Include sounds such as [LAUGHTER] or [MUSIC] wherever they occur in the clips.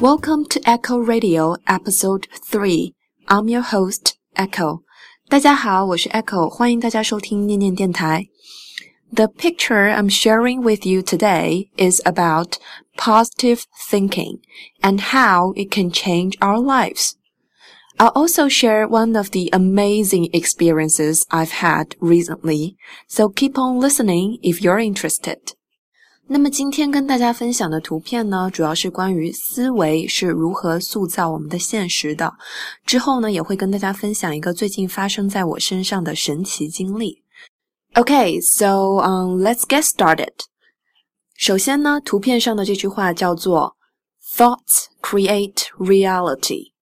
Welcome to Echo Radio Episode Three. I'm your host Echo. 大家好，我是 Echo，欢迎大家收听念念电台。The picture I'm sharing with you today is about positive thinking and how it can change our lives. I'll also share one of the amazing experiences I've had recently, so keep on listening if you're interested. 那么今天跟大家分享的图片呢，主要是关于思维是如何塑造我们的现实的。之后呢，也会跟大家分享一个最近发生在我身上的神奇经历。Okay, so um, let's get started. 首先呢，图片上的这句话叫做 "Thoughts create reality."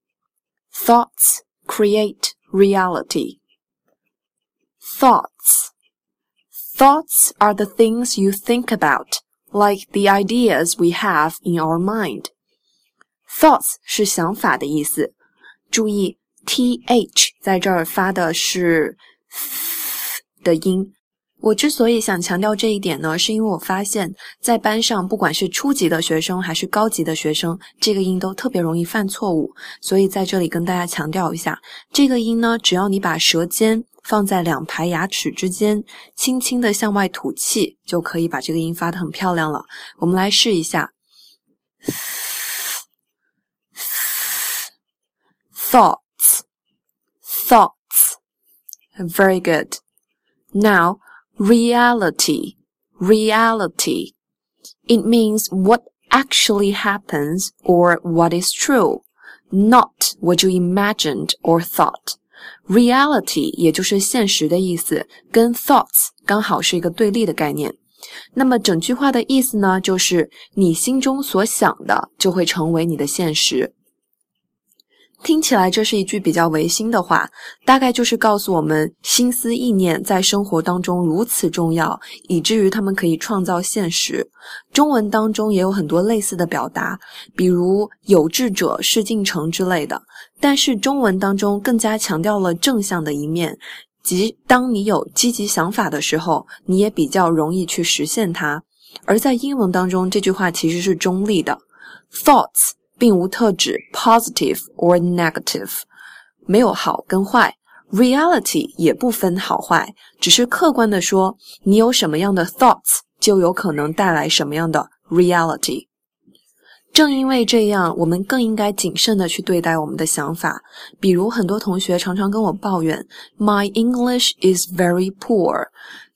Thoughts create reality. Thoughts. Thoughts are the things you think about, like the ideas we have in our mind. Thoughts 是想法的意思。注意，th 在这儿发的是 th 的音， 我之所以想强调这一点呢，是因为我发现，在班上不管是初级的学生还是高级的学生，这个音都特别容易犯错误。所以在这里跟大家强调一下，这个音呢，只要你把舌尖放在两排牙齿之间，轻轻的向外吐气，就可以把这个音发的很漂亮了。我们来试一下，thoughts, thoughts, very good. Now. reality, reality. It means what actually happens or what is true, not what you imagined or thought. Reality 也就是现实的意思，跟 thoughts 刚好是一个对立的概念。那么整句话的意思呢，就是你心中所想的就会成为你的现实。 听起来这是一句比较违心的话，大概就是告诉我们，心思意念在生活当中如此重要，以至于他们可以创造现实。中文当中也有很多类似的表达，比如“有志者事竟成”之类的。但是中文当中更加强调了正向的一面，即当你有积极想法的时候，你也比较容易去实现它。而在英文当中，这句话其实是中立的，thoughts。并无特指 positive or negative，没有好跟坏。Reality 也不分好坏，只是客观的说，你有什么样的 thoughts，就有可能带来什么样的 reality。正因为这样，我们更应该谨慎的去对待我们的想法。比如，很多同学常常跟我抱怨，My English is very poor，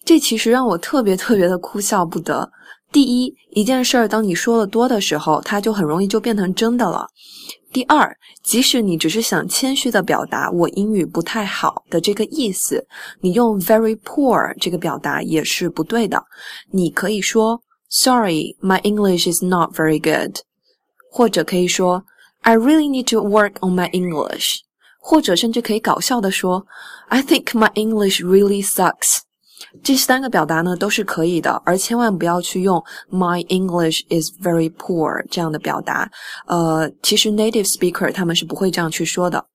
这其实让我特别特别的哭笑不得。第一，一件事儿，当你说的多的时候，它就很容易就变成真的了。第二，即使你只是想谦虚的表达我英语不太好的这个意思，你用 very poor 这个表达也是不对的。你可以说 Sorry, my English is not very good，或者可以说 I really need to work on my English，或者甚至可以搞笑的说 I think my English really sucks。这三个表达呢都是可以的，而千万不要去用 My English is very poor 这样的表达。呃，其实 native speaker 他们是不会这样去说的。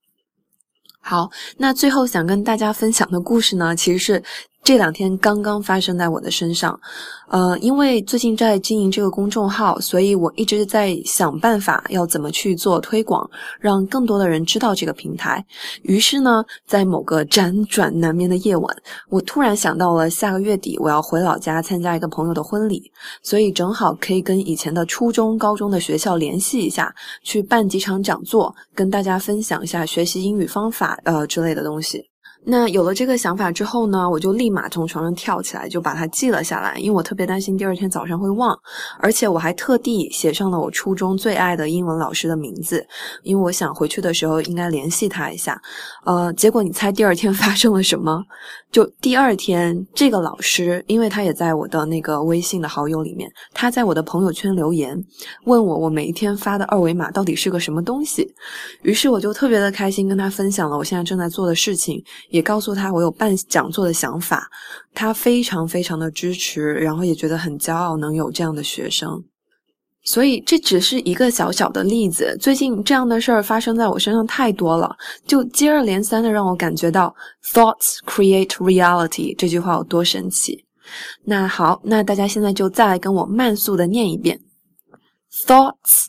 好，那最后想跟大家分享的故事呢，其实是。这两天刚刚发生在我的身上，呃，因为最近在经营这个公众号，所以我一直在想办法要怎么去做推广，让更多的人知道这个平台。于是呢，在某个辗转难眠的夜晚，我突然想到了下个月底我要回老家参加一个朋友的婚礼，所以正好可以跟以前的初中、高中的学校联系一下，去办几场讲座，跟大家分享一下学习英语方法呃之类的东西。那有了这个想法之后呢，我就立马从床上跳起来，就把它记了下来，因为我特别担心第二天早上会忘，而且我还特地写上了我初中最爱的英文老师的名字，因为我想回去的时候应该联系他一下。呃，结果你猜第二天 [LAUGHS] 发生了什么？就第二天，这个老师，因为他也在我的那个微信的好友里面，他在我的朋友圈留言，问我我每一天发的二维码到底是个什么东西，于是我就特别的开心，跟他分享了我现在正在做的事情。也告诉他我有办讲座的想法，他非常非常的支持，然后也觉得很骄傲能有这样的学生。所以这只是一个小小的例子，最近这样的事儿发生在我身上太多了，就接二连三的让我感觉到 “thoughts create reality” 这句话有多神奇。那好，那大家现在就再来跟我慢速的念一遍：“thoughts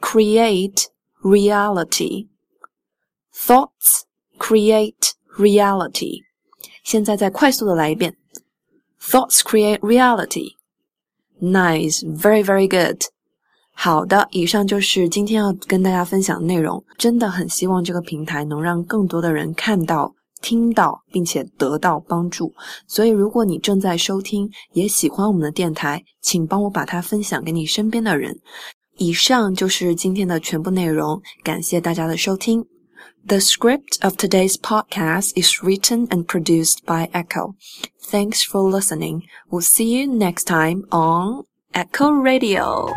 create reality. Thoughts create reality. 现在再快速的来一遍。Thoughts create reality. Nice, very very good. 好的，以上就是今天要跟大家分享的内容。真的很希望这个平台能让更多的人看到、听到，并且得到帮助。所以，如果你正在收听，也喜欢我们的电台，请帮我把它分享给你身边的人。以上就是今天的全部内容，感谢大家的收听。The script of today's podcast is written and produced by Echo. Thanks for listening. We'll see you next time on Echo Radio.